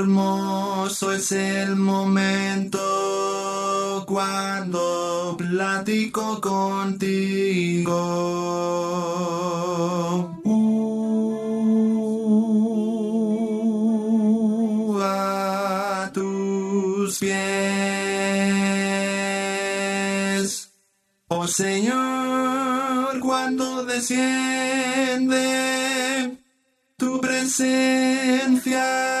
hermoso es el momento cuando platico contigo. Uh, a tus pies. Oh Señor, cuando desciende tu presencia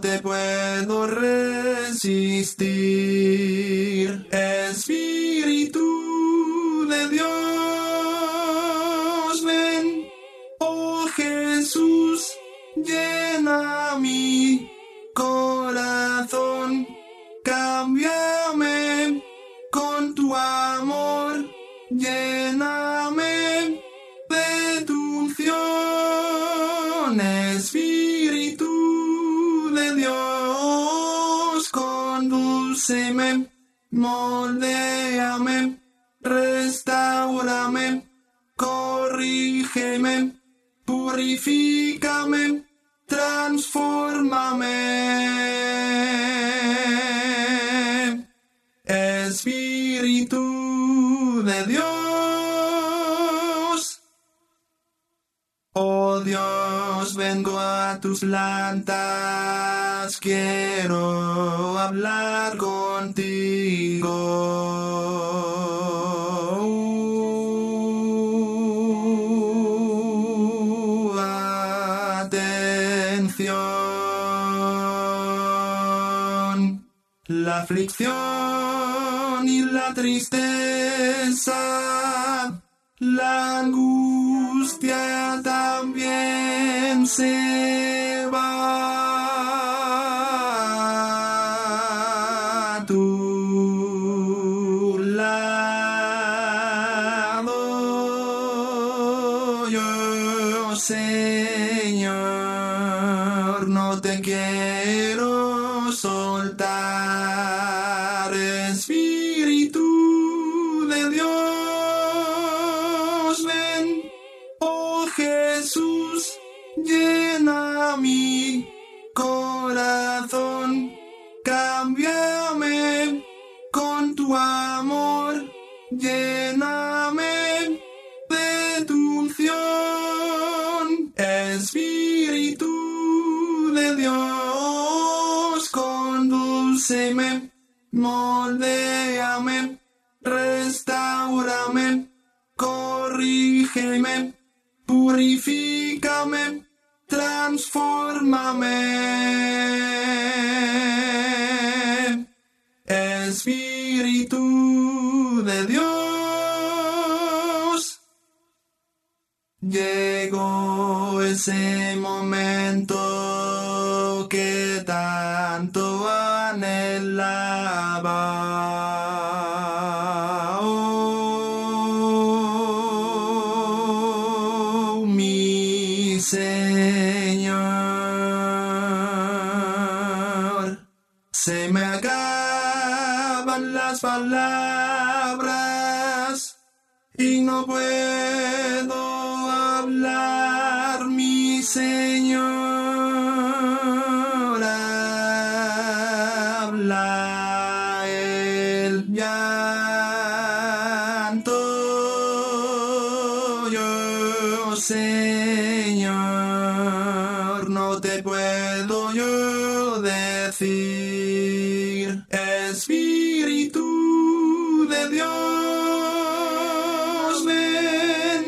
te puedo resistir, Espíritu de Dios, ven, oh Jesús, llena mi corazón, cámbiame con tu amor, lléname de tu unción, Espíritu condúceme, moldéame, restaurame, corrígeme, purifícame, transfórmame. Espíritu de Dios. Oh Dios, vengo a tus plantas, quiero hablar contigo. Atención, la aflicción y la tristeza, la angustia también se cámbiame con tu amor, lléname de tu unción, Espíritu de Dios, condúceme, moldéame, restaurame, corrígeme, purifícame, transfórmame. Espíritu de Dios. Llegó ese momento que tanto anhelaba. Oh, mi Señor, se me las palabras y no puedo hablar, mi Señor. Habla el llanto, yo, Señor, no te puedo yo decir, Espíritu de Dios, ven,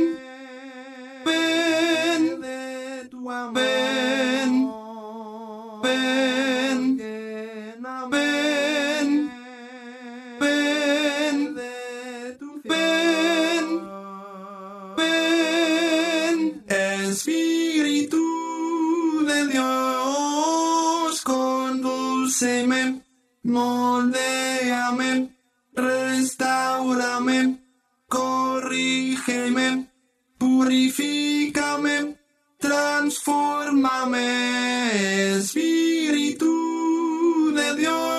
ven, ven, ven, ven, ven, ven, ven, Espíritu de Dios, condúceme, moldéame, purifícame, transfórmame. Espíritu de Dios,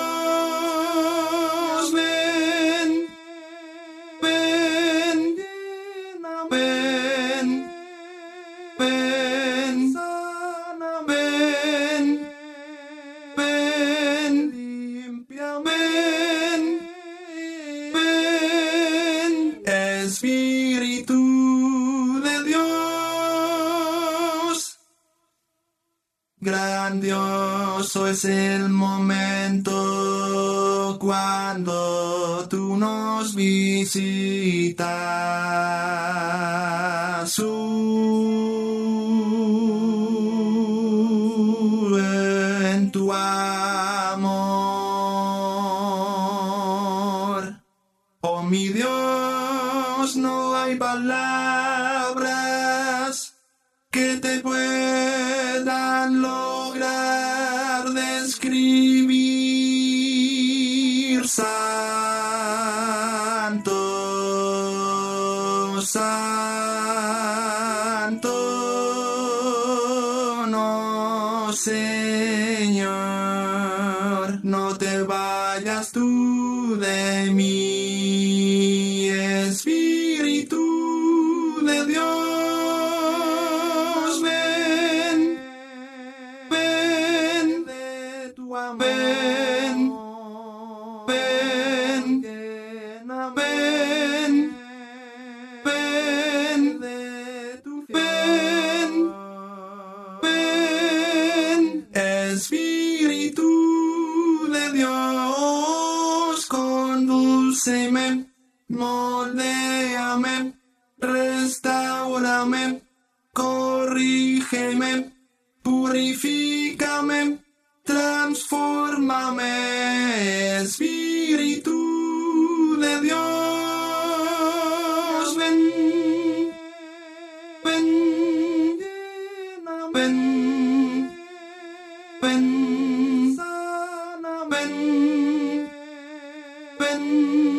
Grandioso es el momento cuando tú nos visitas. En tu amor. Oh mi Dios, no hay palabras que te puedan lograr describir. Santo, santo, no, Señor, condúceme, moldéame, restaurame, corrígeme, purifícame, transfórmame, one.